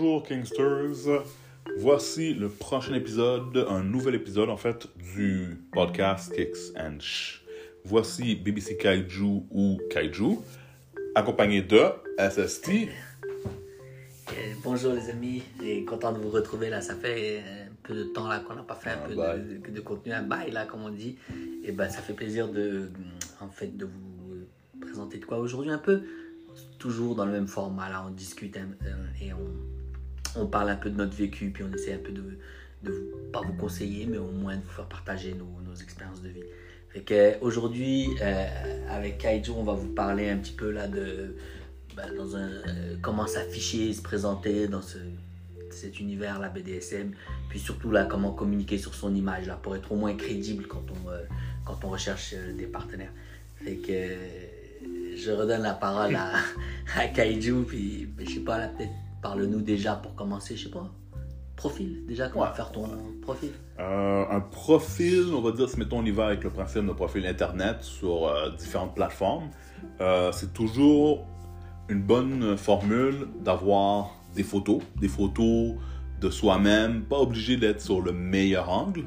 Bonjour Kingsters. Voici le prochain épisode, un nouvel épisode en fait du podcast Kicks and Shh. Voici BBC Kaiju ou Kaiju, accompagné de SST. Euh, bonjour les amis, et content de vous retrouver là. Ça fait un peu de temps là qu'on n'a pas fait un, Un peu de, de contenu, un bail là comme on dit. Et ben ça fait plaisir de, en fait, de vous présenter de quoi aujourd'hui un peu. Toujours dans le même format là, on discute euh, et on, on parle un peu de notre vécu, puis on essaie un peu de, de pas vous conseiller, mais au moins de vous faire partager nos, nos expériences de vie. Euh, aujourd'hui, euh, avec Kaiju, on va vous parler un petit peu là de bah, dans un, euh, comment s'afficher, se présenter dans ce, cet univers, la BDSM, puis surtout là, comment communiquer sur son image là, pour être au moins crédible quand on, quand on recherche des partenaires. Fait que je redonne la parole à, à Kaiju, puis ben, je sais pas, peut-être parle-nous déjà pour commencer, je sais pas. Profil, déjà, comment Ouais. faire ton profil? Euh, un profil, on va dire, si mettons on y va avec le principe de profil internet sur euh, différentes plateformes, euh, c'est toujours une bonne formule d'avoir des photos, des photos de soi-même, pas obligé d'être sur le meilleur angle,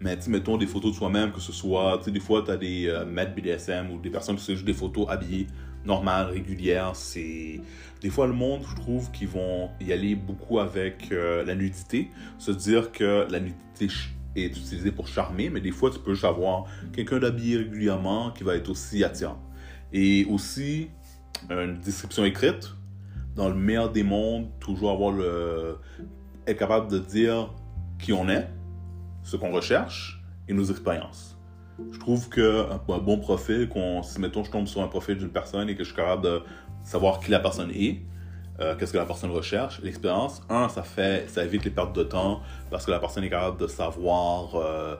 mais mettons des photos de soi-même, que ce soit, tu sais, des fois tu as des euh, maîtres BDSM ou des personnes qui font juste des photos habillées normales, régulières, c'est... Des fois, le monde, je trouve, qu'ils vont y aller beaucoup avec euh, la nudité, se dire que la nudité est utilisée pour charmer, mais des fois, tu peux avoir quelqu'un d'habillé régulièrement qui va être aussi attirant. Et aussi, une description écrite, dans le meilleur des mondes, toujours avoir le... être capable de dire qui on est, ce qu'on recherche et nos expériences. Je trouve que un, un bon profil, qu'on, si mettons je tombe sur un profil d'une personne et que je suis capable de savoir qui la personne est, euh, qu'est-ce que la personne recherche, l'expérience, un, ça fait, ça évite les pertes de temps parce que la personne est capable de savoir, euh,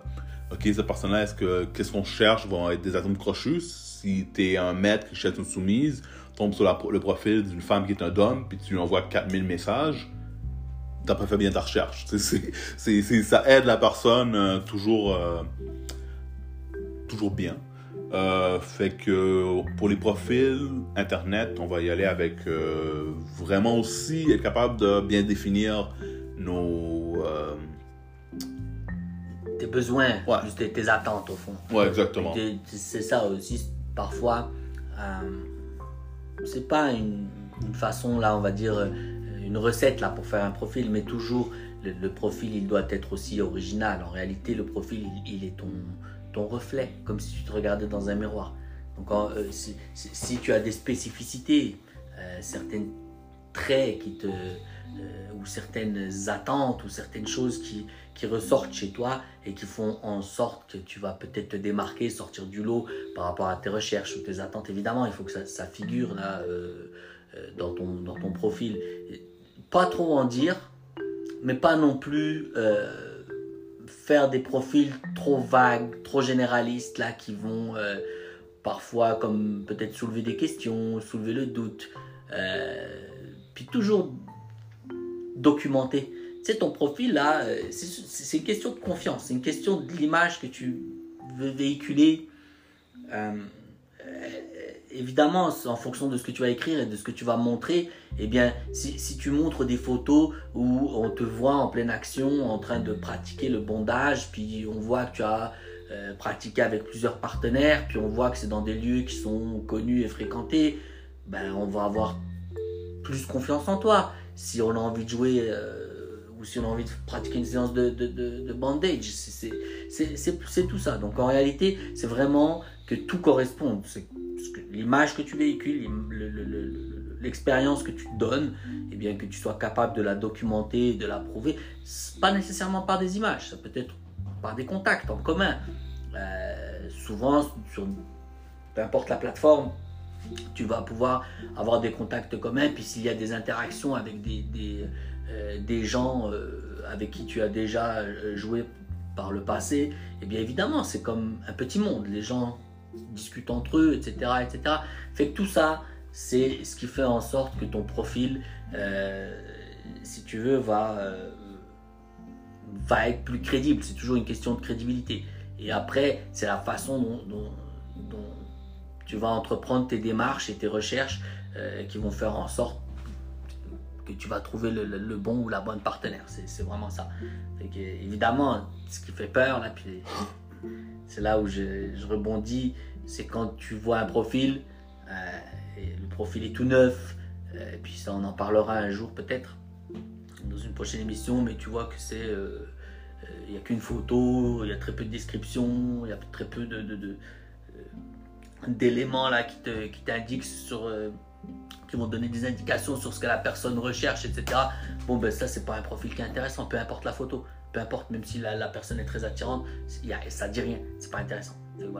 ok, cette personne-là, est-ce que, qu'est-ce qu'on cherche, vont être des atomes crochus. Si t'es un maître qui cherche une soumise, tombe sur le profil d'une femme qui est un homme, puis tu lui envoies 4000 messages, t'as pas fait bien ta recherche. Ça aide la personne euh, toujours, euh, toujours bien. Euh, fait que pour les profils internet, on va y aller avec euh, vraiment aussi être capable de bien définir nos. euh, Tes besoins, Ouais. juste tes, tes attentes au fond. Ouais, exactement. C'est ça aussi, parfois, c'est pas une, une façon, là, on va dire, une recette là pour faire un profil, mais toujours le, le profil, il doit être aussi original. En réalité, le profil, il, il est ton, ton reflet, comme si tu te regardais dans un miroir. Donc, euh, si, tu as des spécificités, euh, certains traits qui te, euh, ou certaines attentes, ou certaines choses qui, qui ressortent chez toi et qui font en sorte que tu vas peut-être te démarquer, sortir du lot par rapport à tes recherches ou tes attentes. Évidemment, il faut que ça, figure là euh, dans, ton, dans ton profil. Pas trop en dire, mais pas non plus faire des profils trop vagues, trop généralistes là qui vont euh, parfois comme peut-être soulever des questions, soulever le doute. Euh, puis toujours documenter. Sais, ton profil là, euh, c'est c'est une question de confiance, c'est une question de l'image que tu veux véhiculer. Évidemment, en fonction de ce que tu vas écrire et de ce que tu vas montrer, eh bien, si, tu montres des photos où on te voit en pleine action en train de pratiquer le bondage, puis on voit que tu as euh, pratiqué avec plusieurs partenaires, puis on voit que c'est dans des lieux qui sont connus et fréquentés, ben, on va avoir plus confiance en toi. Si on a envie de jouer euh, ou si on a envie de pratiquer une séance de, de, de, de bandage, c'est tout ça. Donc en réalité, c'est vraiment que tout corresponde. L'image que tu véhicules, l'expérience que tu donnes, et bien que tu sois capable de la documenter, de la prouver, pas nécessairement par des images, ça peut être par des contacts en commun. Euh, souvent, sur peu importe la plateforme, tu vas pouvoir avoir des contacts communs, puis s'il y a des interactions avec des, des, euh, gens euh, avec qui tu as déjà joué par le passé, et bien évidemment, c'est comme un petit monde. Les gens discutent entre eux, etc. etc. Fait que tout ça, c'est ce qui fait en sorte que ton profil, euh, si tu veux, va, euh, va être plus crédible. C'est toujours une question de crédibilité. Et après, c'est la façon dont, tu vas entreprendre tes démarches et tes recherches euh, qui vont faire en sorte que tu vas trouver le, bon ou la bonne partenaire. C'est c'est vraiment ça. Fait que, évidemment, ce qui fait peur, là, puis c'est là où je, rebondis, c'est quand tu vois un profil, euh, le profil est tout neuf, euh, et puis ça, on en parlera un jour peut-être dans une prochaine émission, mais tu vois que c'est. euh, Il n'y a qu'une photo, il y a très peu de description, il y a très peu d'éléments qui t'indiquent qui vont donner des indications sur ce que la personne recherche etc bon ben ça c'est pas un profil qui est intéressant peu importe la photo importe même si la, personne est très attirante ça dit rien c'est pas intéressant. Donc,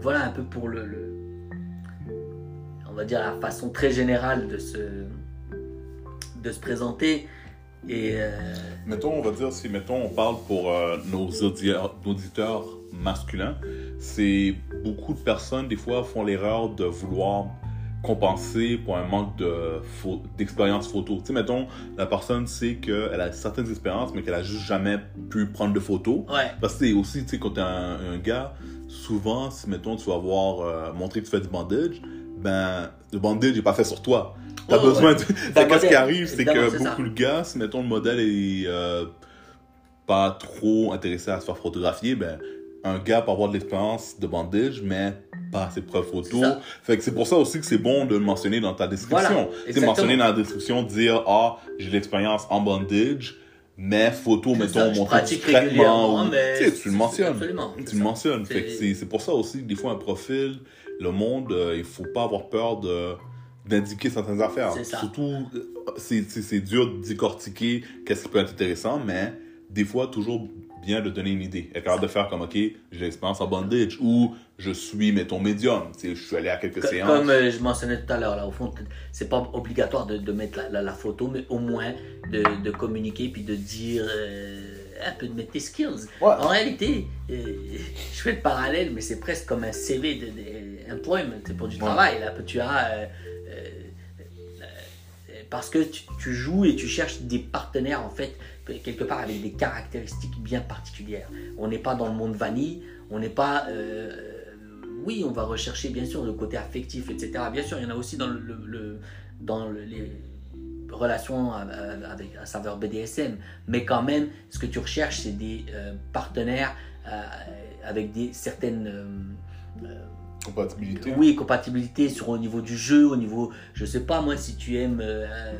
voilà. Un peu pour le, on va dire la façon très générale de se de se présenter. Euh, Mettons, on va dire, si mettons, on parle pour euh, nos auditeurs, auditeurs masculins, c'est beaucoup de personnes, des fois, font l'erreur de vouloir compenser pour un manque de pho- d'expérience photo. Tu sais, mettons, la personne sait qu'elle a certaines expériences, mais qu'elle a juste jamais pu prendre de photos. ouais Parce que c'est aussi, tu sais, quand t'es un, un gars, souvent, si, mettons, tu vas avoir euh, montré que tu fais du bandage, ben, le bandage n'est pas fait sur toi. T'as Ouais, besoin ouais. de... Qu'est-ce qui arrive, c'est que ça. beaucoup de gars, si, mettons, le modèle est euh, pas trop intéressé à se faire photographier, ben, un gars peut avoir de l'expérience de bandage, mais pas assez de preuves C'est photos. ça. Fait que c'est pour ça aussi que c'est bon de le mentionner dans ta description. Voilà, exactement. mentionner dans la description, dire, ah, j'ai l'expérience en bandage, mais photo, C'est mettons, régulièrement, ou- mais Tu le mentionnes. c'est Tu le mentionnes. Fait que C'est- c'est c'est pour ça aussi que des fois, un profil, le monde, euh, il faut pas avoir peur de d'indiquer certaines affaires. C'est ça. Surtout, euh, c'est c'est- c'est dur de décortiquer qu'est-ce qui peut être intéressant, mais des fois, toujours bien de donner une idée. Être capable de faire comme, OK, j'ai l'expérience en bandage, ou je suis, mettons, médium. Tu sais, je suis allé à quelques séances. Comme euh, je mentionnais tout à l'heure, là, au fond, c'est pas obligatoire de, de mettre la, la- la photo, mais au moins de, de communiquer puis de dire euh, un peu de mettre tes skills. Ouais. En réalité, euh, je fais le parallèle, mais c'est presque comme un CV, de, de- un poème, c'est pour du travail. Là, tu as. euh, euh, euh, parce que tu, tu joues et tu cherches des partenaires, en fait, quelque part avec des caractéristiques bien particulières. On n'est pas dans le monde vanille, on n'est pas. euh, oui, on va rechercher bien sûr le côté affectif, etc. Bien sûr, il y en a aussi dans, le, le- dans le- les relations avec à saveur BDSM, mais quand même, ce que tu recherches, c'est des euh, partenaires euh, avec des certaines Compatibilité. oui, compatibilité sur au niveau du jeu, au niveau, je sais pas moi, si tu aimes euh.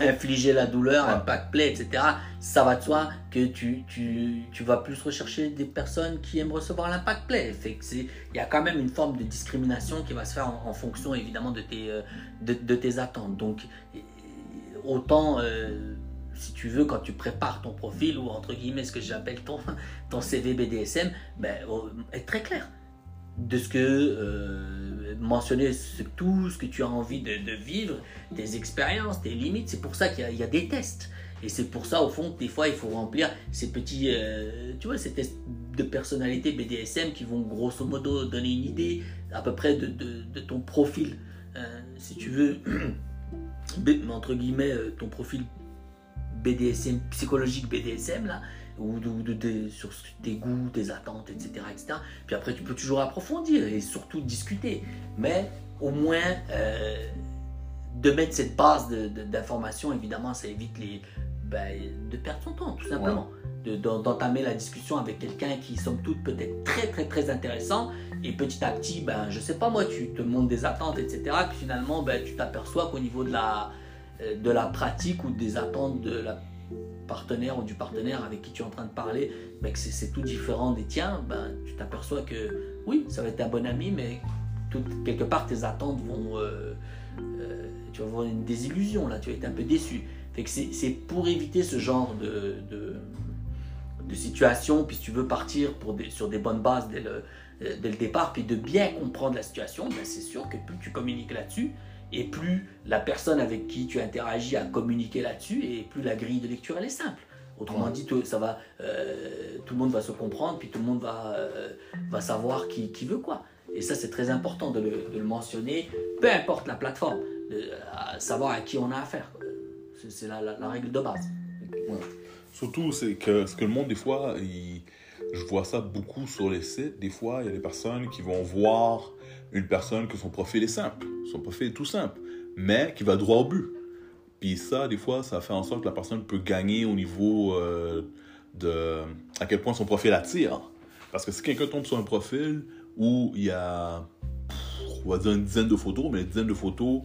Infliger la douleur, Ouais. un pack play, etc. Ça va de soi que tu, tu, tu vas plus rechercher des personnes qui aiment recevoir l'impact play. Fait que c'est, il y a quand même une forme de discrimination qui va se faire en, en fonction évidemment de tes, euh, de, de tes attentes. Donc euh, autant, euh, si tu veux, quand tu prépares ton profil ou entre guillemets ce que j'appelle ton, ton CV BDSM, ben, euh, être très clair de ce que euh, mentionner tout ce que tu as envie de, vivre, tes expériences, tes limites. C'est pour ça qu'il y a- des tests. Et c'est pour ça, au fond, que des fois, il faut remplir ces petits, euh, tu vois, ces tests de personnalité BDSM qui vont grosso modo donner une idée à peu près de, ton profil. Euh, si tu veux, entre guillemets, euh, ton profil BDSM, psychologique BDSM, là, ou de, ou de- de- sur tes goûts, tes attentes, etc., etc. Puis après, tu peux toujours approfondir et surtout discuter. Mais au moins, euh, de mettre cette base d'informations, évidemment, ça évite les, ben, de perdre son temps, tout simplement. De- d'en- D'entamer la discussion avec quelqu'un qui, somme toute, peut être très, très, très intéressant. Et petit à petit, ben, je sais pas moi, tu te montres des attentes, etc. Puis finalement, ben, tu t'aperçois qu'au niveau de la, euh, de la pratique ou des attentes de la partenaire ou du partenaire avec qui tu es en train de parler, ben, que c'est- tout différent des tiens, ben, tu t'aperçois que oui, ça va être un bon ami, mais quelque part tes attentes vont. euh, euh, tu vas avoir une désillusion là, tu vas être un peu déçu. Fait c'est pour éviter ce genre de, situation, puis si tu veux partir sur des bonnes bases dès le, euh, dès le départ, puis de bien comprendre la situation, ben, c'est sûr que plus tu communiques là-dessus, et plus la personne avec qui tu interagis a communiqué là-dessus, et plus la grille de lecture elle est simple. Autrement dit, tout, ça va, euh, tout le monde va se comprendre, puis tout le monde va, euh, va savoir qui, qui veut quoi. Et ça, c'est très important de le, de le mentionner, peu importe la plateforme, de à savoir à qui on a affaire. C'est la, la- la règle de base. Surtout, c'est que ce que le monde, des fois, il- je vois ça beaucoup sur les sites. Des fois, il y a des personnes qui vont voir une personne que son profil est simple. Son profil est tout simple. mais qui va droit au but. Puis ça, des fois, ça fait en sorte que la personne peut gagner au niveau euh, de à quel point son profil attire. Parce que si quelqu'un tombe sur un profil où il y a, on va dire une dizaine de photos, mais les dizaines de photos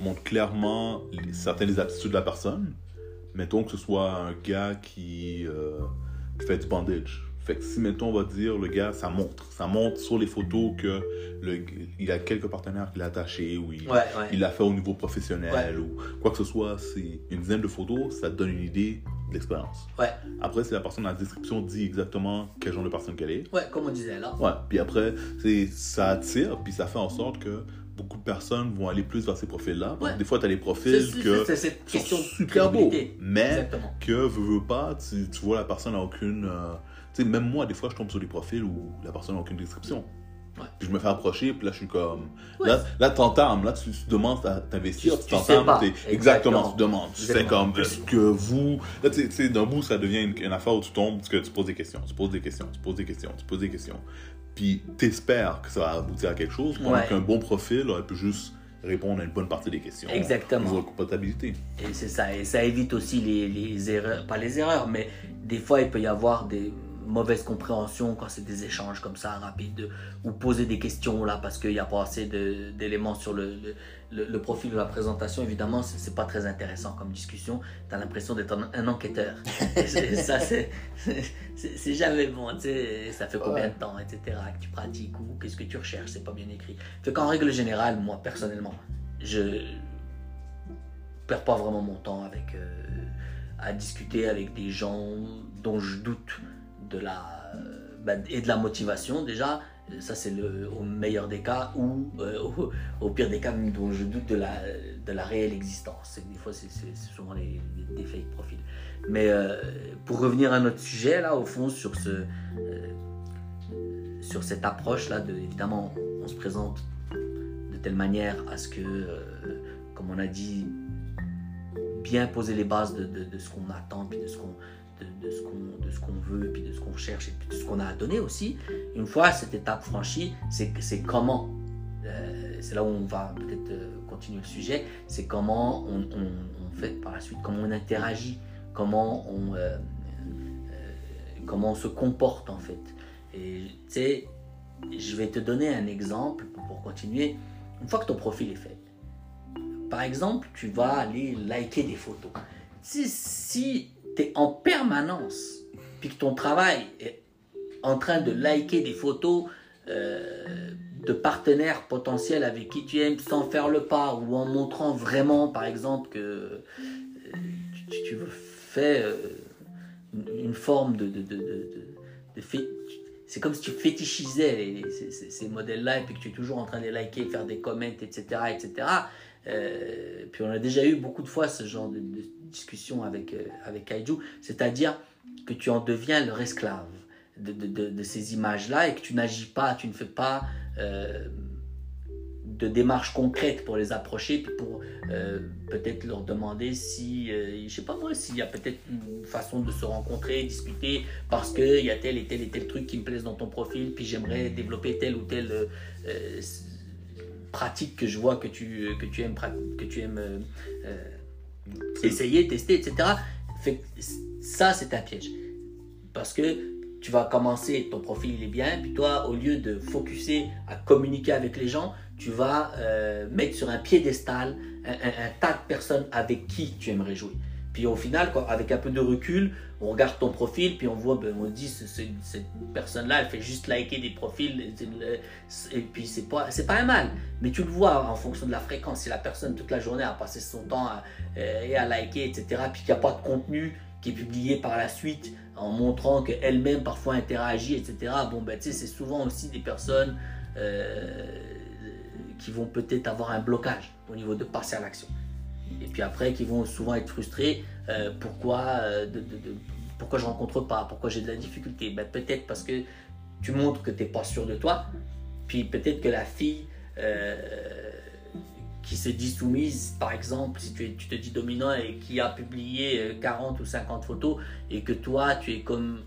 montrent clairement certaines des aptitudes de la personne, mettons que ce soit un gars qui, euh, qui fait du bandage, fait que si, mettons, on va dire, le gars, ça montre. Ça montre sur les photos que le, il a quelques partenaires qu'il a attachés ou il, Ouais, ouais. il l'a fait au niveau professionnel Ouais. ou quoi que ce soit. C'est une dizaine de photos, ça te donne une idée de l'expérience. Ouais, Après, si la personne dans la description dit exactement quel genre de personne qu'elle est. ouais, comme on disait là. Ouais. Puis après, c'est, ça attire, puis ça fait en sorte que beaucoup de personnes vont aller plus vers ces profils-là. Ouais. Des fois, tu as des profils que c'est cette sont question de super beaux, mais Exactement. que veux, veux pas, tu, tu vois la personne n'a aucune. euh, sais, même moi, des fois, je tombe sur des profils où la personne n'a aucune description. Ouais. Puis je me fais approcher, puis là, je suis comme. Ouais. Là, là t'entames, là, tu, tu demandes à t'investir, Tu- tu tu t'entames, Exactement. exactement, tu demandes. Tu sais, Exactement. comme, est-ce que vous. Là, tu sais- tu d'un bout, ça devient une, une affaire où tu tombes, parce que tu poses des questions, tu poses des questions, tu poses des questions, tu poses des questions. Puis t'espères que ça va aboutir à quelque chose, pendant Ouais. qu'un bon profil aurait pu juste répondre à une bonne partie des questions. Exactement. Comptabilité. Et c'est ça, et ça évite aussi les, les erreurs, pas les erreurs, mais des fois il peut y avoir des mauvaises compréhensions quand c'est des échanges comme ça rapides, ou poser des questions là parce qu'il n'y a pas assez d'éléments sur le, le, le- le profil de la présentation. Évidemment, c'est pas très intéressant comme discussion. Tu as l'impression d'être un, un enquêteur. Et ça, c'est jamais bon. tu sais, Ça fait combien de temps, etc. que tu pratiques ou qu'est-ce que tu recherches, c'est pas bien écrit. Fait qu'en règle générale, moi personnellement, je perds pas vraiment mon temps avec euh, à discuter avec des gens dont je doute de la euh, bah, et de la motivation déjà. Ça c'est au meilleur des cas ou euh, au, pire des cas dont je doute de la de la réelle existence. Des fois c'est souvent les, les- des fake profils. Mais euh, pour revenir à notre sujet là au fond sur ce sur cette approche là de évidemment on se présente de telle manière à ce que comme on a dit bien poser les bases de, de- de ce qu'on attend, puis de ce qu'on de, de ce qu'on veut, puis de ce qu'on cherche, et puis de ce qu'on a à donner aussi. Une fois cette étape franchie, c'est comment. euh, c'est là où on va peut-être euh, continuer le sujet. C'est comment on, fait par la suite, comment on interagit, comment on euh, comment on se comporte en fait. Et tu sais, je vais te donner un exemple pour continuer. Une fois que ton profil est fait, par exemple, tu vas aller liker des photos. Si, si tu es en permanence, puis que ton travail est en train de liker des photos euh, de partenaires potentiels avec qui tu aimes sans faire le pas, ou en montrant vraiment, par exemple, que euh, tu, fais euh, une, forme de... de, c'est comme si tu fétichisais ces modèles-là et puis que tu es toujours en train de les liker, faire des comments, etc. etc. Euh, puis on a déjà eu beaucoup de fois ce genre de, discussion avec, euh, avec Kaiju, c'est-à-dire que tu en deviens leur esclave de, de, de- ces images-là et que tu n'agis pas, tu ne fais pas euh, de démarches concrètes pour les approcher, puis pour peut-être leur demander si, je sais pas moi, s'il y a peut-être une façon de se rencontrer, discuter, parce qu'il y a tel et tel et tel truc qui me plaise dans ton profil, puis j'aimerais développer telle ou telle euh, euh, pratique que je vois que tu, que tu aimes, que tu aimes euh, euh, essayer, tester, etc. Fait que ça, c'est un piège. Parce que tu vas commencer, ton profil il est bien, puis toi, au lieu de focuser à communiquer avec les gens, tu vas euh, mettre sur un piédestal un, un- un tas de personnes avec qui tu aimerais jouer. Puis au final, quoi, avec un peu de recul, on regarde ton profil, puis on voit, ben, on dit, ce- ce- cette personne-là, elle fait juste liker des profils, et, et puis c'est pas, c'est pas un mal. Mais tu le vois en fonction de la fréquence. Si la personne toute la journée a passé son temps à, euh, et à liker, etc., puis qu'il n'y a pas de contenu qui est publié par la suite en montrant qu'elle-même parfois interagit, etc., bon, ben, tu sais, c'est souvent aussi des personnes euh, qui vont peut-être avoir un blocage au niveau de passer à l'action. Et puis après, qui vont souvent être frustrés. Euh, pourquoi, euh, de, de- pourquoi je rencontre pas? Pourquoi j'ai de la difficulté? Ben, Peut-être parce que tu montres que tu n'es pas sûr de toi. Puis peut-être que la fille euh, qui se dit soumise, par exemple, si tu, tu te dis dominant et qui a publié euh, 40 ou 50 photos et que toi, tu es comme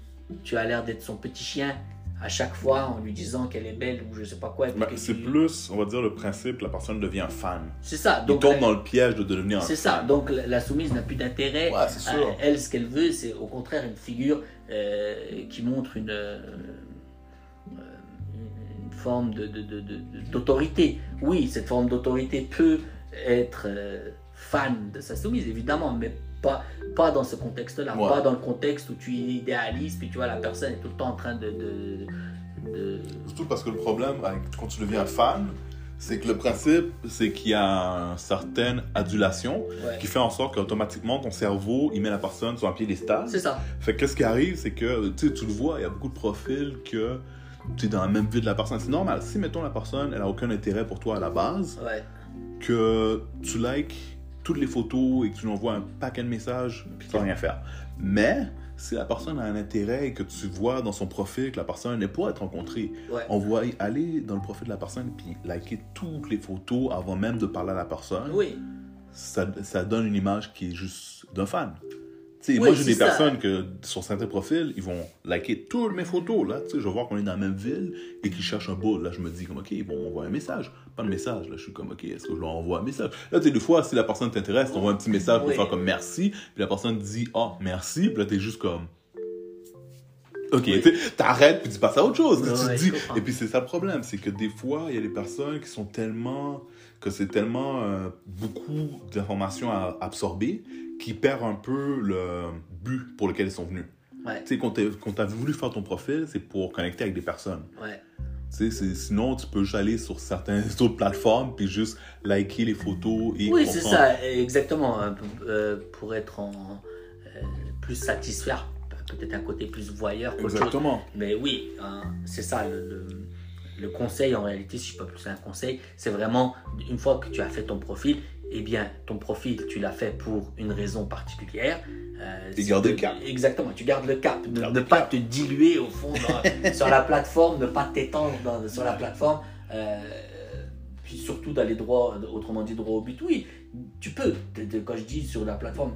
tu as l'air d'être son petit chien à chaque fois en lui disant qu'elle est belle ou je sais pas quoi. Ben, c'est tu- plus, on va dire, le principe la personne devient fan. C'est ça. Il Donc, tombe la- dans le piège de devenir un c'est fan. ça. Donc la, soumise n'a plus d'intérêt. Ouais, Elle, ce qu'elle veut, c'est au contraire une figure euh, qui montre une, euh, une forme de- de- de- de- de- d'autorité. Oui, cette forme d'autorité peut être euh, fan de sa soumise, évidemment, mais pas, pas dans ce contexte-là. Ouais. Pas dans le contexte où tu idéalises, puis tu vois la personne est tout le temps en train de... de- de- Surtout parce que le problème, quand tu deviens fan, c'est que le principe, c'est qu'il y a une certaine adulation ouais. qui fait en sorte qu'automatiquement, ton cerveau, il met la personne sur un piédestal. C'est ça. Fait que qu'est-ce qui arrive, c'est que tu le vois, il y a beaucoup de profils que tu es dans la même vie de la personne. C'est normal. Si, mettons, la personne, elle a aucun intérêt pour toi à la base, Ouais. que tu likes toutes les photos et que tu lui envoies un paquet de messages, puis tu rien faire. Mais si la personne a un intérêt et que tu vois dans son profil que la personne n'est pas être rencontrée, Ouais. on va aller dans le profil de la personne puis liker toutes les photos avant même de parler à la personne. Oui. Ça, ça donne une image qui est juste d'un fan. Oui, moi, j'ai des ça. personnes que sur certains profils, ils vont liker toutes mes photos. Là, je vais voir qu'on est dans la même ville et qu'ils cherchent un bout. Là, je me dis comme, OK, bon, on envoie un message. Pas de message. Là, je suis comme, OK, est-ce que je leur envoie un message? Là, tu sais, des fois, si la personne t'intéresse, tu envoies un petit message pour Oui. faire comme merci. Puis la personne dit, ah, merci. Puis là, t'es juste comme, OK, Oui. t'arrêtes puis tu passes à autre chose. Tu ouais, dis, et puis c'est ça le problème, c'est que des fois, il y a des personnes qui sont tellement, que c'est tellement euh, beaucoup d'informations à absorber qui perdent un peu le but pour lequel ils sont venus. Ouais. Tu sais, quand quand t'as voulu faire ton profil, c'est pour connecter avec des personnes. Ouais. Tu sais, sinon, tu peux juste aller sur certaines autres plateformes puis juste liker les photos et Oui, c'est ça, exactement. peu, euh, pour être en, euh, plus satisfaire, peut-être un côté plus voyeur chose. Exactement. Mais oui, hein, c'est ça le, le, le conseil en réalité, si je peux plus un conseil, c'est vraiment une fois que tu as fait ton profil, eh bien ton profil tu l'as fait pour une raison particulière. Euh, garder de- le cap. Exactement, tu gardes le cap. Ne, ne pas cap. te diluer au fond dans- sur la plateforme, ne pas t'étendre sur la plateforme. euh, puis surtout d'aller droit, autrement dit droit au but. Oui, tu peux, quand je dis sur la plateforme,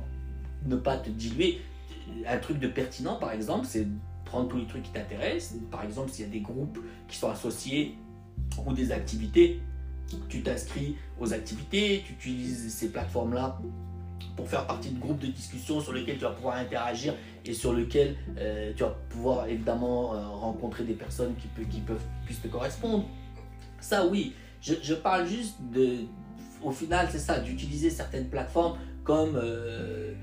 ne pas te diluer. Un truc de pertinent, par exemple, c'est prendre tous les trucs qui t'intéressent. Par exemple, s'il y a des groupes qui sont associés ou des activités, tu t'inscris aux activités, tu utilises ces plateformes-là pour faire partie de groupes de discussion sur lesquels tu vas pouvoir interagir et sur lesquels euh, tu vas pouvoir évidemment euh, rencontrer des personnes qui, qui peuvent puissent te correspondre. Ça oui, je, parle juste de, au final c'est ça, d'utiliser certaines plateformes comme euh,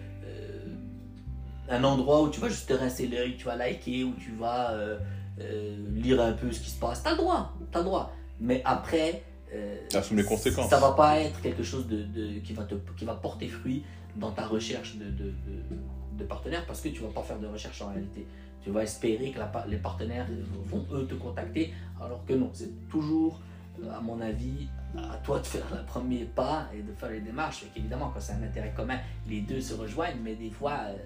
un endroit où tu vas juste te rincer l'œil, tu vas liker, où tu vas euh, euh, lire un peu ce qui se passe. T'as le droit, t'as le droit. Mais après, euh, Assume les conséquences. ça va pas être quelque chose de, de- qui, va te, qui va porter fruit dans ta recherche de, de, partenaires parce que tu vas pas faire de recherche en réalité. Tu vas espérer que la les partenaires vont eux te contacter alors que non. C'est toujours, à mon avis, à toi de faire le premier pas et de faire les démarches. Fait qu'évidemment, quand c'est un intérêt commun, les deux se rejoignent, mais des fois, euh,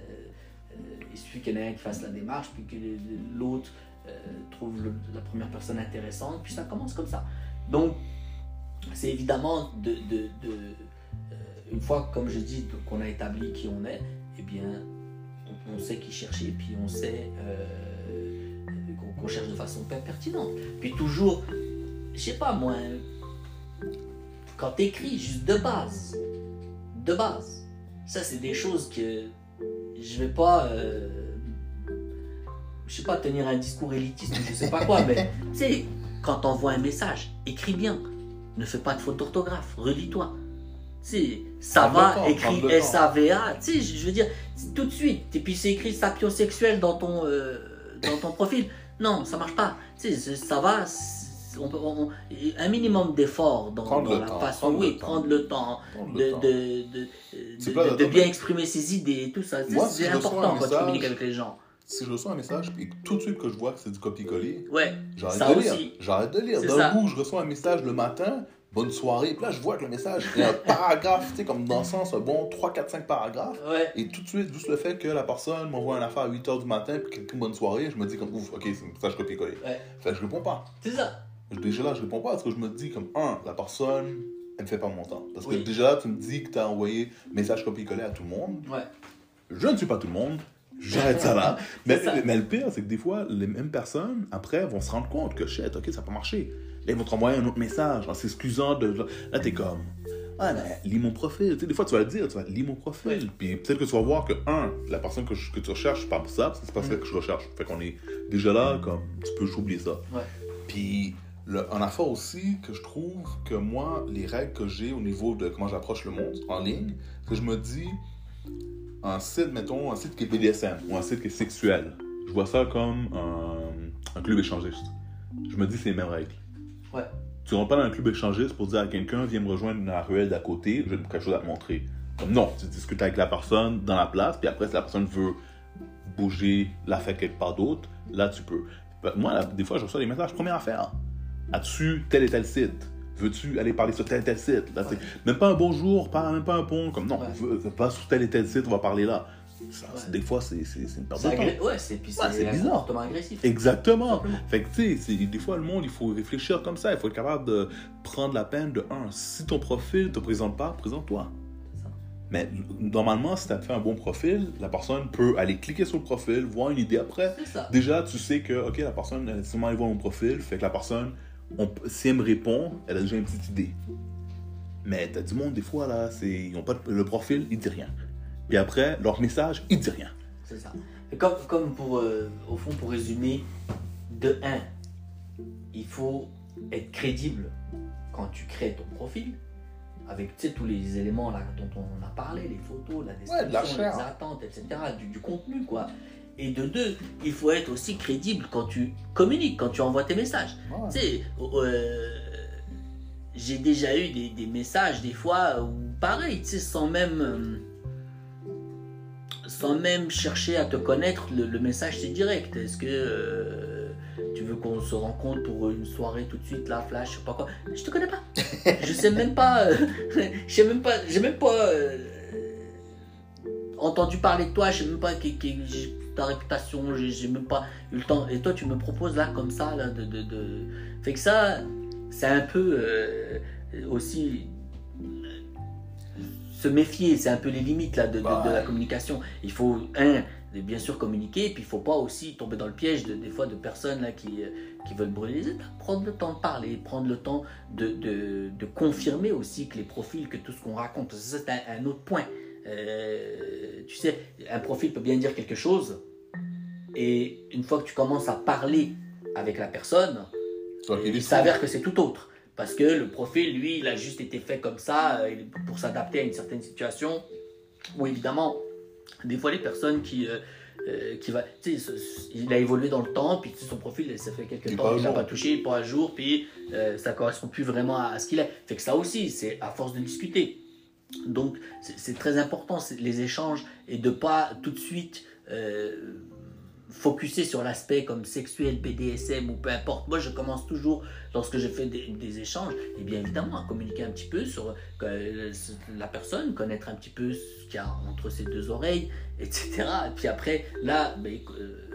il suffit qu'il y en ait un qui fasse la démarche, puis que l'autre euh, trouve la première personne intéressante, puis ça commence comme ça. Donc, c'est évidemment de, de- euh, une fois, comme je dis, qu'on a établi qui on est, eh bien, on, sait qui chercher, puis on sait euh, qu'on cherche de façon per- pertinente. Puis toujours, je sais pas moi, quand t'écris juste de base, de base, ça c'est des choses que je vais pas, euh, je sais pas, tenir un discours élitiste ou je sais pas quoi, mais tu sais, quand t'envoies un message, écris bien. Ne fais pas de faute d'orthographe, relis-toi. Ça va, temps, écrit. S-A-V-A, tu sais, je veux dire, tout de suite. Et puis c'est écrit sapiosexuel dans ton, euh, dans ton profil. Non, ça marche pas. Tu sais, ça va, on peut- on- un minimum d'effort dans, la temps, façon, prendre oui, prendre le temps, Prendre de, le temps. de, de, bien exprimer ses idées et tout ça. Si C'est reçois important un quand tu communiques avec les gens. Si je reçois un message et tout de suite que je vois que c'est du copier-coller, Ouais, j'arrête de lire. J'arrête de lire. D'un coup, je reçois un message le matin, bonne soirée, puis là, je vois que le message, a un paragraphe, tu sais, comme dans le sens, un bon 3, 4, 5 paragraphes. Ouais, Et tout de suite, juste le fait que la personne m'envoie une affaire à 8h du matin, puis qu'elle bonne soirée, je me dis comme, ouf, ok, c'est un message copier-coller. Ouais. Fait que je réponds pas. c'est ça. Déjà là, je réponds pas parce que je me dis comme, un, la personne, elle me fait pas mon temps. Parce que Oui. déjà là, tu me dis que tu as envoyé message copier-coller à tout le monde. Ouais. Je ne suis pas tout le monde. J'arrête ça là. Mais, ça. mais le pire, c'est que des fois, les mêmes personnes, après, vont se rendre compte que shit, ok, ça n'a pas marché. Là, ils vont te renvoyer un autre message en s'excusant de. Là, t'es comme. Ouais, mais lis mon profil. Tu sais, des fois, tu vas le dire, tu vas lis mon profil. Puis peut-être que tu vas voir que, un, la personne que, je- que tu recherches, pas ça, c'est pas ça que je recherche. Fait qu'on est déjà là, comme, tu peux oublier ça. Ouais. Puis, le, un affaire aussi que je trouve que moi, les règles que j'ai au niveau de comment j'approche le monde en ligne, c'est que je me dis, un site, mettons, un site qui est BDSM ou un site qui est sexuel, je vois ça comme un, un club échangiste. Je me dis, c'est les mêmes règles. Ouais. Tu rentres pas dans un club échangiste pour dire à quelqu'un, viens me rejoindre dans la ruelle d'à côté, j'ai quelque chose à te montrer. Non, tu discutes avec la personne dans la place, puis après, si la personne veut bouger la fait quelque part d'autre, là, tu peux. Moi, là, des fois, je reçois des messages, première affaire. As-tu tel et tel site? Veux-tu aller parler sur tel et tel site? Là, même pas un bonjour, pas, même pas un pont, comme non, Ouais. pas sur tel et tel site, on va parler là. Ça, Ouais. c'est- Des fois, c'est une perte C'est de temps. Ouais, c'est bizarre. agressif. Exactement. Fait que, tu sais, des fois, le monde, il faut réfléchir comme ça. Il faut être capable de prendre la peine de, un, si ton profil te présente pas, présente-toi. Mais normalement, si tu as fait un bon profil, la personne peut aller cliquer sur le profil, voir une idée après. Ça. Déjà, tu sais que, OK, la personne, elle sûrement allée voir mon profil, fait que la personne, on- si elle me répond, elle a déjà une petite idée. Mais t'as du monde, des fois, là, c'est, ils ont pas de- le profil, il dit rien. Puis après, leur message, il dit rien. C'est ça. Comme, comme pour, euh, au fond, pour résumer, de 1, il faut être crédible quand tu crées ton profil, avec tous les éléments là, dont on a parlé, les photos, la description, de la chair. les attentes, etc., du, du contenu, quoi. Et de deux, il faut être aussi crédible quand tu communiques, quand tu envoies tes messages. Tu sais, euh, j'ai déjà eu des, des messages des fois où pareil, tu sais, sans même euh, sans même chercher à te connaître, le, le message c'est direct. Est-ce que euh, tu veux qu'on se rencontre pour une soirée tout de suite, là, flash, je sais pas quoi? Je te connais pas. je sais même pas. euh, je sais même pas. J'ai même pas euh, entendu parler de toi. Je sais même pas qui, qui- j'ai- ta réputation. J'ai même pas eu le temps. Et toi, tu me proposes là comme ça, là, de, de, de... fait que ça, c'est un peu euh, aussi se méfier. C'est un peu les limites là de, Bah, la communication. Il faut un bien sûr communiquer, et puis il faut pas aussi tomber dans le piège de, des fois de personnes là qui, euh, qui veulent brûler les étapes. Prendre le temps de parler, prendre le temps de, de, confirmer aussi que les profils, que tout ce qu'on raconte, c'est un, un autre point. Euh, tu sais, un profil peut bien dire quelque chose, et une fois que tu commences à parler avec la personne, il s'avère que c'est tout autre. Parce que le profil, lui, il a juste été fait comme ça euh, pour s'adapter à une certaine situation. Ou évidemment, des fois, les personnes qui. euh, euh, qui va, il a évolué dans le temps, puis son profil, ça fait quelques temps qu'il n'a pas touché, il pas à jour, puis euh, ça correspond plus vraiment à, à ce qu'il est. Fait que ça aussi, c'est à force de discuter. Donc, c'est très important, les échanges, et de pas tout de suite euh, focuser sur l'aspect comme sexuel, BDSM ou peu importe. Moi, je commence toujours, lorsque je fais des, des échanges, et bien évidemment, à communiquer un petit peu sur euh, la personne, connaître un petit peu ce qu'il y a entre ses deux oreilles, etc. Et puis après, là, ben, euh,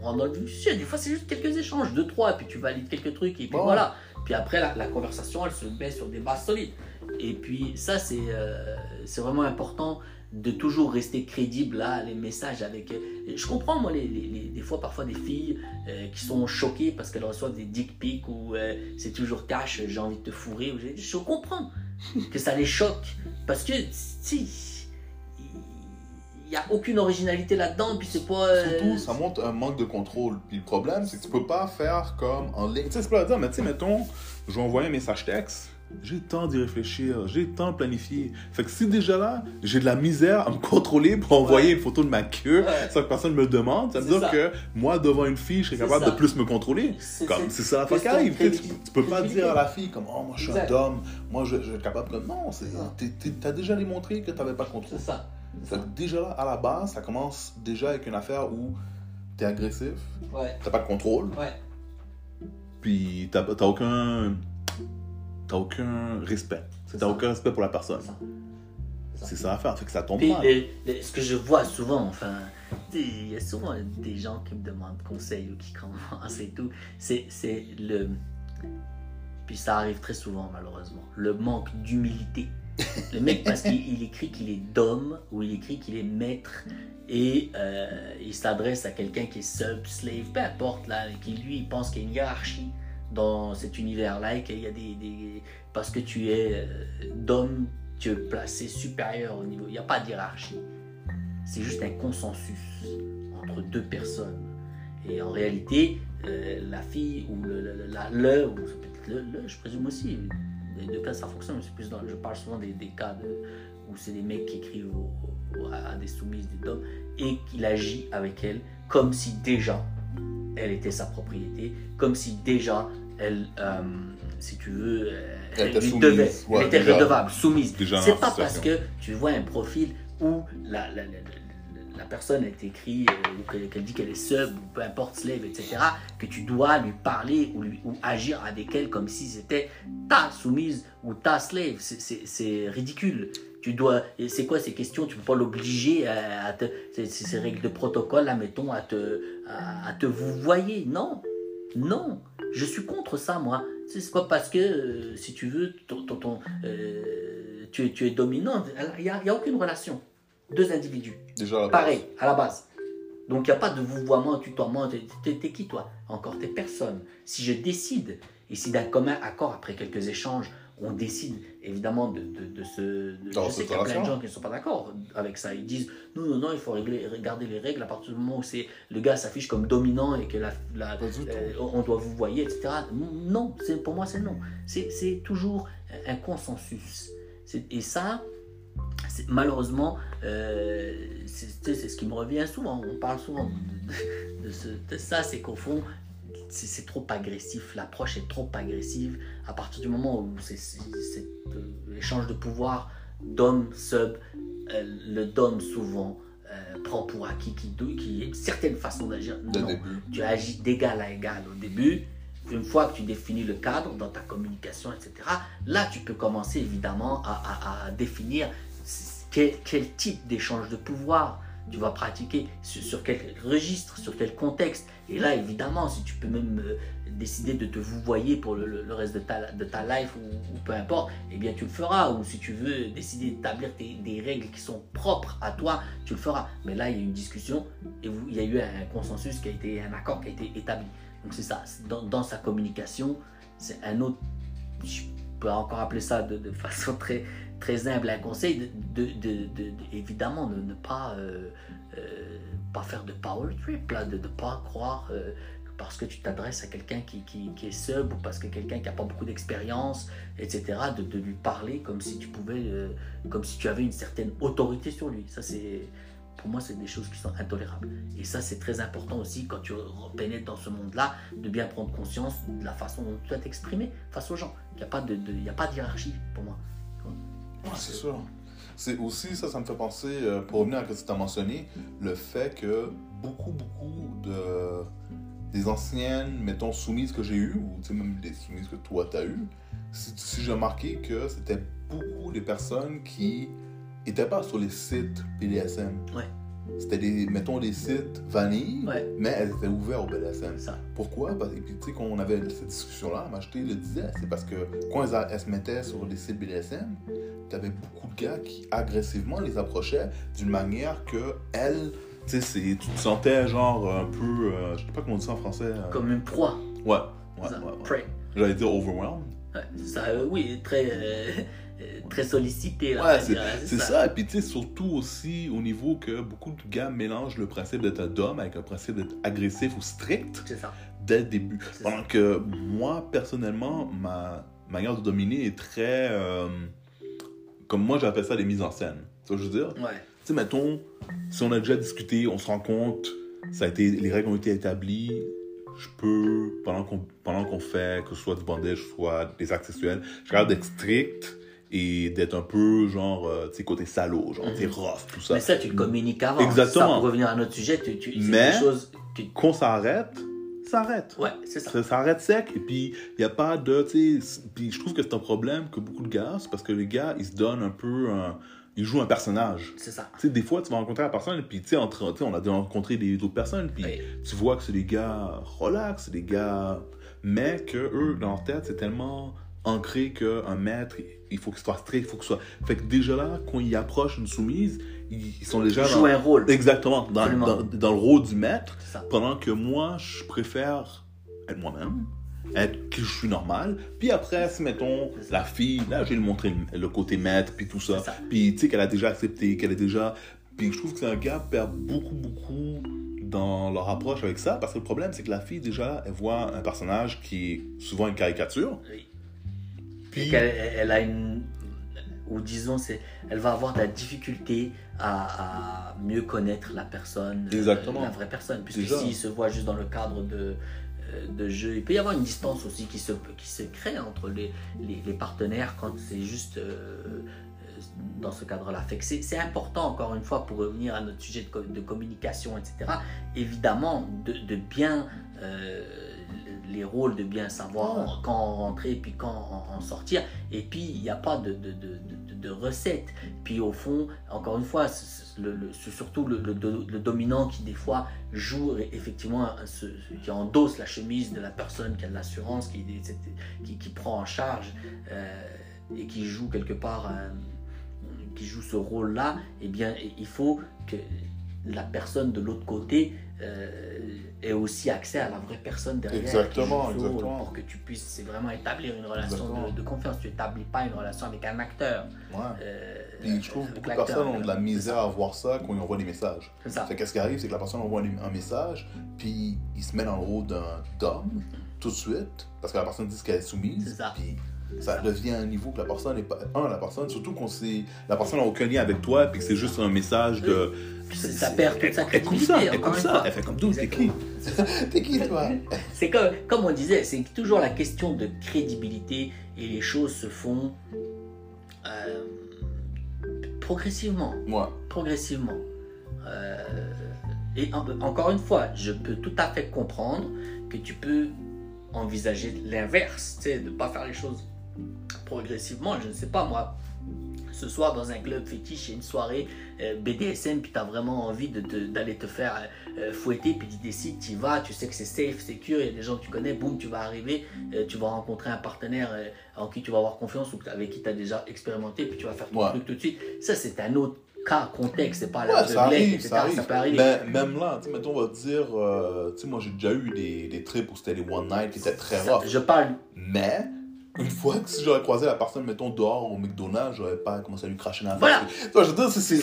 on rentre dans le sujet. Des fois, c'est juste quelques échanges, deux, trois, et puis tu valides quelques trucs, et puis voilà. Puis après, la, la conversation, elle se met sur des bases solides. Et puis ça, c'est euh, c'est vraiment important de toujours rester crédible là, les messages avec. euh, Je comprends moi les, les- les- des fois parfois des filles euh, qui sont choquées parce qu'elles reçoivent des dick pics ou euh, c'est toujours cash, j'ai envie de te fourrer. Ou je comprends que ça les choque parce que si il n'y a aucune originalité là-dedans, puis c'est pas. euh, Surtout, ça montre un manque de contrôle. Puis le problème, c'est que tu peux pas faire comme en ligne. Tu sais, c'est pas à dire, mais tu sais, mettons, je vais envoyer un message texte. J'ai le temps d'y réfléchir, j'ai le temps de planifier. Fait que si déjà là, j'ai de la misère à me contrôler pour envoyer une photo de ma queue Ouais. sans que personne me le demande, ça veut dire ça. que moi, devant une fille, je serais capable ça. de plus me contrôler. c'est- Comme, c'est- c'est ça la qui de arrive. Tu, tu, peux pas dire à la fille comme Oh, moi je suis Exact. un homme, moi je, je vais être capable comme non, t'as déjà démontré que t'avais pas de contrôle. C'est ça. Fait que déjà là, à la base, ça commence déjà avec une affaire où t'es agressif, Ouais. t'as pas de contrôle, puis t'as, t'as aucun. T'as aucun respect. T'as aucun respect pour la personne. C'est ça. Ça l'affaire, fait que ça tombe Puis, mal. ce que je vois souvent, enfin, il y a souvent des gens qui me demandent conseil ou qui commencent et tout, c'est le. Puis ça arrive très souvent, malheureusement, le manque d'humilité Le mec, parce qu'il il écrit qu'il est dom ou il écrit qu'il est maître et euh, il s'adresse à quelqu'un qui est sub, slave, peu importe, là, qui lui, il pense qu'il y a une hiérarchie dans cet univers-là et qu'il y a des, Parce que tu es euh, dom, tu es placé supérieur au niveau. Il n'y a pas de hiérarchie. C'est juste un consensus entre deux personnes. Et en réalité, euh, la fille ou le, je présume aussi, les deux cas ça fonctionne, je parle souvent des, cas où c'est des mecs qui écrivent à des soumises, des hommes, et qu'il agit avec elle comme si déjà elle était sa propriété, comme si déjà elle, euh, si tu veux, euh, Elle était lui soumise, devait, ouais, elle était déjà. redevable, soumise. C'est pas parce que tu vois un profil où la, la, la, personne est écrite, euh, ou qu'elle dit qu'elle est sub, ou peu importe, slave, etc., que tu dois lui parler ou, lui, ou agir avec elle comme si c'était ta soumise ou ta slave. C'est ridicule. Tu dois, c'est quoi ces questions? Tu peux pas l'obliger à, à te, ces, ces- règles de protocole, là, mettons, à te, à, à te vous voyez. Non, non, je suis contre ça, moi. C'est pas parce que, euh, si tu veux, ton, ton- ton, euh, tu, es, tu es dominant. Il n'y a, il y a aucune relation. Deux individus. Déjà, base. Pareil, à la base. Donc il n'y a pas de vouvoiement, tutoiement. T'es qui toi? Encore t'es personne. Si je décide, et si d'un commun accord, après quelques échanges, on décide évidemment de, de, de se. de- Dans je sais qu'il y a plein de gens qui ne sont pas d'accord avec ça. Ils disent non, non, non, il faut régler, regarder les règles à partir du moment où c'est le gars s'affiche comme dominant et que la, euh, on doit vous voyer, etc. Non, c'est pour moi c'est non. C'est c'est toujours un consensus. Et ça, c'est- malheureusement, euh, c'est ce qui me revient souvent. On parle souvent de, de- de ce- de ça, c'est qu'au fond, c'est trop agressif. L'approche est trop agressive. À partir du moment où c'est euh, échange de pouvoir d'homme sub, euh, le dom souvent euh, prend pour acquis qui, qui est certaines façons d'agir. Dès le Non tu agis d'égal à égal au début. Une fois que tu définis le cadre dans ta communication, etc., là, tu peux commencer évidemment à, à- à définir quel, quel type d'échange de pouvoir tu vas pratiquer, sur, quel registre, sur quel contexte. Et là, évidemment, si tu peux même euh, décider de te vouvoyer pour le, reste de ta, life ou, peu importe, eh bien, tu le feras. Ou si tu veux décider d'établir des règles qui sont propres à toi, tu le feras. Mais là, il y a une discussion et il y a eu un consensus qui a été, un accord qui a été établi. Donc c'est ça, dans, sa communication, c'est un autre, je peux encore appeler ça de façon très, très humble, un conseil de, de, de- de- de- évidemment de ne pas, euh, euh, pas faire de power trip, là, de ne pas croire euh, parce que tu t'adresses à quelqu'un qui, est sub ou parce que quelqu'un qui n'a pas beaucoup d'expérience, etc., de, lui parler comme si tu pouvais, euh, comme si tu avais une certaine autorité sur lui. Ça c'est, pour moi, c'est des choses qui sont intolérables. Et ça, c'est très important aussi quand tu pénètres dans ce monde-là, de bien prendre conscience de la façon dont tu dois t'exprimer face aux gens. Il n'y a de, a pas de hiérarchie pour moi. Ouais, c'est sûr. C'est aussi, ça, ça me fait penser, euh, pour revenir à ce que tu as mentionné, le fait que beaucoup, beaucoup de des anciennes, mettons, soumises que j'ai eues, ou tu sais, même des soumises que toi tu as eues, si, si j'ai remarqué que c'était beaucoup des personnes qui n'étaient pas sur les sites. Ouais. C'était des, mettons, des sites vanille, Ouais. mais elles étaient ouvertes au BDSM. Ça. Pourquoi? Parce que, tu sais, quand on avait cette discussion-là, te le disais, c'est parce que quand elles, elles se mettaient sur les sites BDSM, t'avais beaucoup de gars qui agressivement les approchaient d'une manière que elles, tu sais, tu te sentais genre un peu, euh, je sais pas comment on dit ça en français. euh, Comme une proie. Ouais, ouais, ouais. J'allais dire overwhelmed. Ouais, ça, euh, oui, très, euh, très sollicité. Là, Ouais, c'est hein, c'est ça. Et puis, tu sais, surtout aussi au niveau que beaucoup de gars mélangent le principe d'être un dom avec un principe d'être agressif ou strict. C'est ça. dès le début. Pendant que moi, personnellement, ma manière de dominer est très. euh, comme moi, j'appelle ça des mises en scène. Tu vois ce que je veux dire? Ouais. Tu sais, mettons, si on a déjà discuté, on se rend compte, ça a été, les règles ont été établies, je peux, pendant qu'on pendant qu'on fait, que ce soit du bandage, soit des actes sexuels, je regarde d'être strict et d'être un peu, genre, euh, tu sais, côté salaud, genre, tu sais, rough, tout ça. Mais ça, tu le communiques avant. Exactement. Ça, pour revenir à notre sujet, tu, tu, Mais- choses. que- Qu'on s'arrête, ça arrête. Ouais, c'est ça. Ça s'arrête sec et puis il n'y a pas de tu sais puis je trouve que c'est un problème que beaucoup de gars c'est parce que les gars ils se donnent un peu un- ils jouent un personnage C'est ça. tu sais des fois tu vas rencontrer la personne et puis tu sais entre tu sais, on a rencontré des autres personnes puis Oui. tu vois que c'est des gars relax c'est des gars mais que eux dans leur tête c'est tellement ancré qu'un maître, il faut qu'il soit strict, il faut que soit. Fait que déjà là, quand il approche une soumise, ils sont déjà. Il joue un rôle. Exactement, dans, dans, dans le rôle du maître. Pendant que moi, je préfère être moi-même, être que je suis normal. Puis après, si mettons la fille, là, je vais lui montrer le, côté maître, puis tout ça. Puis tu sais qu'elle a déjà accepté, qu'elle est déjà. Puis je trouve que c'est un gars perd beaucoup, beaucoup dans leur approche avec ça, parce que le problème, c'est que la fille, déjà, elle voit un personnage qui est souvent une caricature. Oui. Puis, qu'elle elle a une. Ou disons, c'est, elle va avoir de la difficulté à, à mieux connaître la personne, euh, Exactement. la vraie personne. Puisque s'il se voit juste dans le cadre de, euh, de jeu, il peut y avoir une distance aussi qui se, qui se crée entre les, les, les partenaires quand c'est juste euh, dans ce cadre-là. C'est, important, encore une fois, pour revenir à notre sujet de, de communication, etc., évidemment, de, de bien. euh, les rôles de bien savoir Ouais. quand rentrer puis quand en, sortir et puis il n'y a pas de, de, de, recette puis au fond encore une fois c'est- surtout le, le, do- le dominant qui des fois joue effectivement ce- qui endosse la chemise de la personne qui a de l'assurance qui, qui, qui prend en charge euh, et qui joue quelque part euh, qui joue ce rôle là eh bien il faut que la personne de l'autre côté euh, ait aussi accès à la vraie personne derrière Exactement, exactement. pour que tu puisses c'est vraiment établir une relation de, de confiance tu établis pas une relation avec un acteur ouais. euh, Puis je trouve que beaucoup de personnes ont de la misère à voir ça quand ils envoient des messages. c'est ça qu'est-ce qui arrive, c'est que la personne envoie un message, puis il se met dans le rôle d'un d'homme tout de suite, parce que la personne dit qu'elle est soumise, C'est ça. puis ça devient un niveau que la personne est pas. Un, la personne, surtout quand c'est. La personne n'a aucun lien avec toi, puis que c'est juste un message de. Puis ça- ça perd toute sa Elle crédibilité, ça, elle coupe une ça. Elle fait comme d'où T'es qui? T'es qui toi? C'est comme, comme on disait, c'est toujours la question de crédibilité et les choses se font euh, progressivement. Moi. Progressivement. Euh, et en- encore une fois, je peux tout à fait comprendre que tu peux envisager l'inverse, tu sais, de ne pas faire les choses progressivement. Je ne sais pas, moi, ce soir dans un club fétiche, une soirée euh, BDSM, puis tu as vraiment envie de d'aller te faire euh, fouetter, puis tu décides, tu y vas, tu sais que c'est safe, secure, il y a des gens que tu connais, boum, tu vas arriver, euh, tu vas rencontrer un partenaire euh, en qui tu vas avoir confiance ou avec qui tu as déjà expérimenté, puis tu vas faire ton Ouais. truc tout de suite. Ça, c'est un autre cas, contexte, c'est pas Ouais, la ça arrive, etc. ça arrive. peut arriver. Ben, même là, tu mettons, on va dire, euh, tu sais, moi j'ai déjà eu des, des trips où c'était des one night qui étaient très rough. je parle Mais, une fois que si j'aurais croisé la personne, mettons, dehors au McDonald's, j'aurais pas commencé à lui cracher la Voilà. je veux c'est.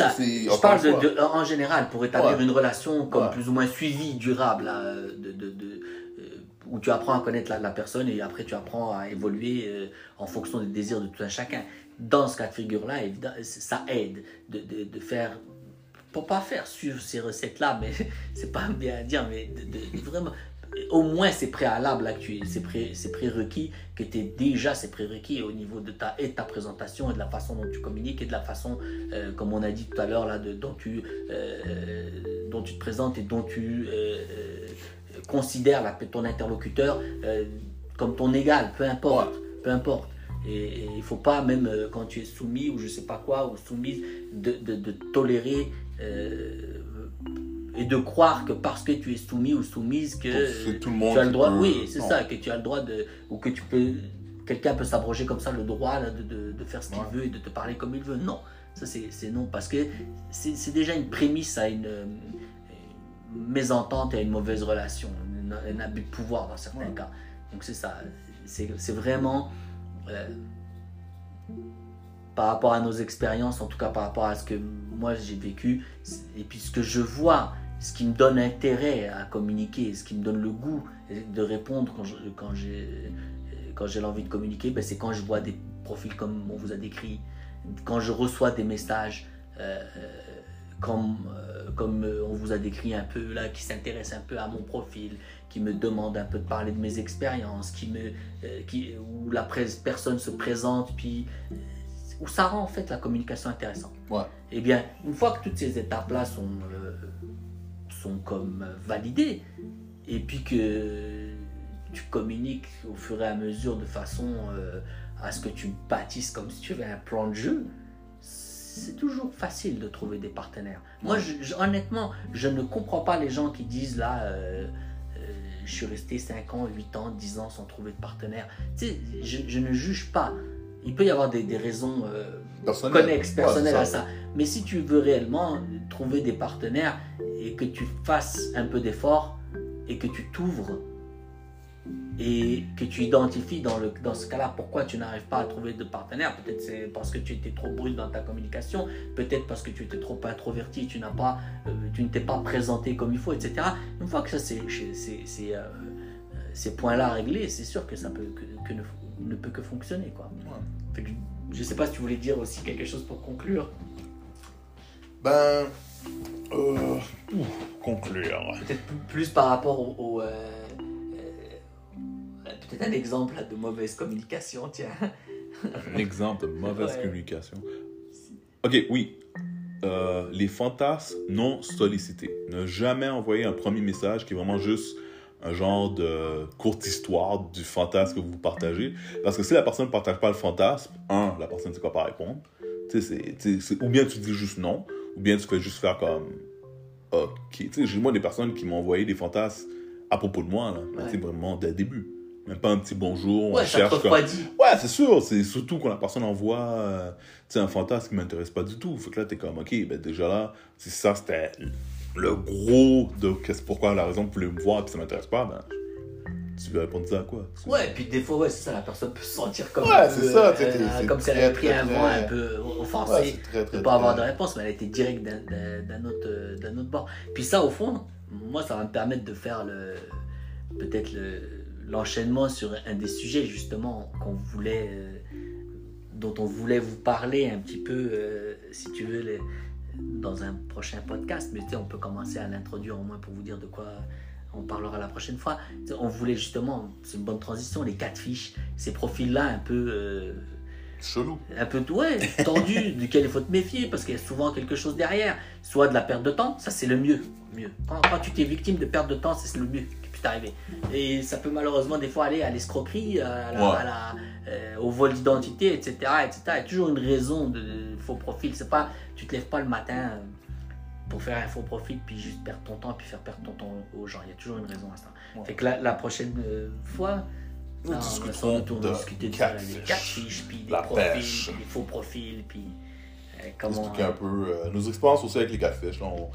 je parle de, de- en général pour établir Ouais. une relation comme Ouais. plus ou moins suivie, durable, là, de, de- de- euh, où tu apprends à connaître la, la personne et après tu apprends à évoluer euh, en fonction des désirs de tout un chacun. Dans ce cas de figure-là, ça aide de, de- de faire, pour pas faire suivre ces recettes-là, mais c'est pas bien à dire, mais vraiment, au moins c'est préalable, là, que tu, c'est, pré, prérequis, que tu déjà ces prérequis au niveau de ta, et de ta présentation et de la façon dont tu communiques et de la façon euh, comme on a dit tout à l'heure, là, de, dont, tu, euh, dont tu te présentes et dont tu euh, considères ton interlocuteur comme ton égal, peu importe, peu importe. Et il ne faut pas, même quand tu es soumis ou je sais pas quoi, ou soumise, de, tolérer et de croire que parce que tu es soumis ou soumise que C'est tout le monde tu as le droit, peut- oui, c'est ça, que tu as le droit de, ou que tu peux, quelqu'un peut s'abroger comme ça le droit là, de, de, de faire ce qu'il Ouais. veut et de te parler comme il veut. Non, ça c'est non, parce que c'est déjà une prémisse à une, une mésentente et à une mauvaise relation, un, abus de pouvoir dans certains Ouais. cas. Donc c'est ça, c'est c'est vraiment euh, par rapport à nos expériences, en tout cas par rapport à ce que moi j'ai vécu, et puis ce que je vois, ce qui me donne intérêt à communiquer, ce qui me donne le goût de répondre quand je- quand j'ai quand j'ai l'envie de communiquer, ben, c'est quand je vois des profils comme on vous a décrit, quand je reçois des messages euh, euh, comme, euh, comme on vous a décrit un peu là, qui s'intéressent un peu à mon profil, qui me demandent un peu de parler de mes expériences, qui me, euh, qui, où la personne se présente, puis où ça rend en fait la communication intéressante. Ouais. Eh bien, une fois que toutes ces étapes-là sont, sont comme euh, validées, et puis que tu communiques au fur et à mesure de façon euh, à ce que tu bâtisses comme si tu avais un plan de jeu, c'est toujours facile de trouver des partenaires. Moi, Ouais. je- je- honnêtement, je ne comprends pas les gens qui disent là, euh, euh, je suis resté 5 ans, 8 ans, 10 ans sans trouver de partenaire. Tu sais, je, je ne juge pas. Il peut y avoir des, des raisons connexes, personnelles à ça. Mais si tu veux réellement trouver des partenaires et que tu fasses un peu d'effort et que tu t'ouvres et que tu identifies dans, le, dans ce cas-là pourquoi tu n'arrives pas à trouver de partenaire, peut-être c'est parce que tu étais trop brut dans ta communication, peut-être parce que tu étais trop introverti, tu n'as pas, euh, tu ne t'es pas présenté comme il faut, etc. Une fois que ça c'est c'est- c'est, euh, ces points-là réglés, c'est sûr que ça peut que, que ne, ne peut que fonctionner quoi. Ouais. Fait que je ne sais pas si tu voulais dire aussi quelque chose pour conclure. Ben. Euh, ouf, conclure. Peut-être plus- par rapport au. au, euh, euh, Peut-être un exemple là, de mauvaise communication, tiens. Un exemple de mauvaise Ouais. communication. Ok, oui. Euh, les fantasmes non sollicités. Ne jamais envoyer un premier message qui est vraiment juste un genre de courte histoire du fantasme que vous partagez. Parce que si la personne ne partage pas le fantasme, un, la personne ne sait quoi pas répondre. Sais, c'est- ou bien tu dis juste non, ou bien tu fais juste faire comme OK. Tu sais, j'ai moi des personnes qui m'ont envoyé des fantasmes à propos de moi, là. Ouais. vraiment dès le début. Même pas un petit bonjour, on Ouais, ça te cherche comme... refroidit. Ouais, c'est sûr. C'est surtout quand la personne envoie euh, tu sais, un fantasme qui m'intéresse pas du tout. Fait que là, t'es comme, OK, ben déjà là, si ça, c'était le gros de qu'est-ce pourquoi la raison vous voulez me voir et puis ça m'intéresse pas, ben, tu veux répondre ça à quoi? Ouais, et puis des fois, ouais, c'est ça, la personne peut se sentir comme Ouais, c'est ça, euh, comme si elle avait pris un vent un peu offensé. Ouais, de pas avoir de réponse, mais elle a été directe d'un- autre, euh, d'un autre bord. Puis ça, au fond, moi, ça va me permettre de faire le peut-être le- l'enchaînement sur un des sujets justement qu'on voulait, euh, dont on voulait vous parler un petit peu, euh, si tu veux, les- dans un prochain podcast. Mais tu sais, on peut commencer à l'introduire au moins pour vous dire de quoi on parlera la prochaine fois. On voulait justement, c'est une bonne transition, les quatre fiches, ces profils-là un peu euh, Chelou. un peu ouais, tendu, duquel il faut te méfier parce qu'il y a souvent quelque chose derrière. Soit de la perte de temps, ça c'est le mieux. mieux. Quand, quand tu t'es victime de perte de temps, c'est le mieux qui puisse t'arriver. Et ça peut malheureusement des fois aller à l'escroquerie, à la- Ouais. à la- euh, au vol d'identité, etc., etc. Il y a toujours une raison de, de faux profil. C'est pas, tu te lèves pas le matin euh, faire un faux profil puis juste perdre ton temps puis faire perdre ton temps aux gens. Il y a toujours une raison à ça. Ouais. Fait que la, la prochaine euh, fois, Nous discuterons de discuter de des catfish, puis des La profils, pêche. puis des faux profils, puis euh, comment... Expliquer un peu euh, nos expériences aussi avec les catfish. Là, on-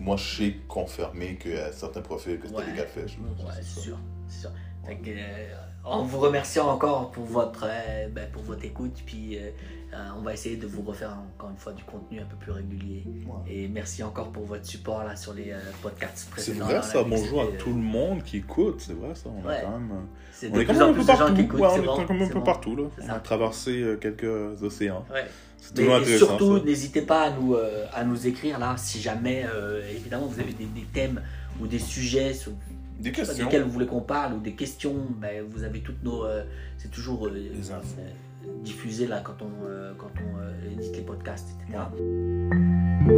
moi, je sais confirmer que certains profils que c'était Ouais. des catfish. là, Ouais, c'est sûr, c'est sûr. Fait que, en vous remerciant encore pour votre, euh, ben, pour votre écoute, puis euh, euh, on va essayer de vous refaire encore une fois du contenu un peu plus régulier. Ouais. Et merci encore pour votre support là sur les euh, podcasts C'est précédents. vrai là, ça, bonjour à tout le monde qui écoute, c'est vrai ça, on Ouais. a quand même... C'est On est quand même un peu partout, ouais, c'est on est bon, quand même un c'est peu bon. partout là. C'est On ça. a traversé quelques océans. Ouais. C'est Mais intéressant. surtout, n'hésitez pas à nous, euh, à nous écrire là, si jamais, euh, évidemment, vous avez des, des thèmes ou des sujets sur Des questions. lesquels vous voulez qu'on parle ou des questions, ben, vous avez toutes nos. euh, c'est toujours euh, euh, diffusé là quand on, quand on édite les podcasts, etc. Ouais.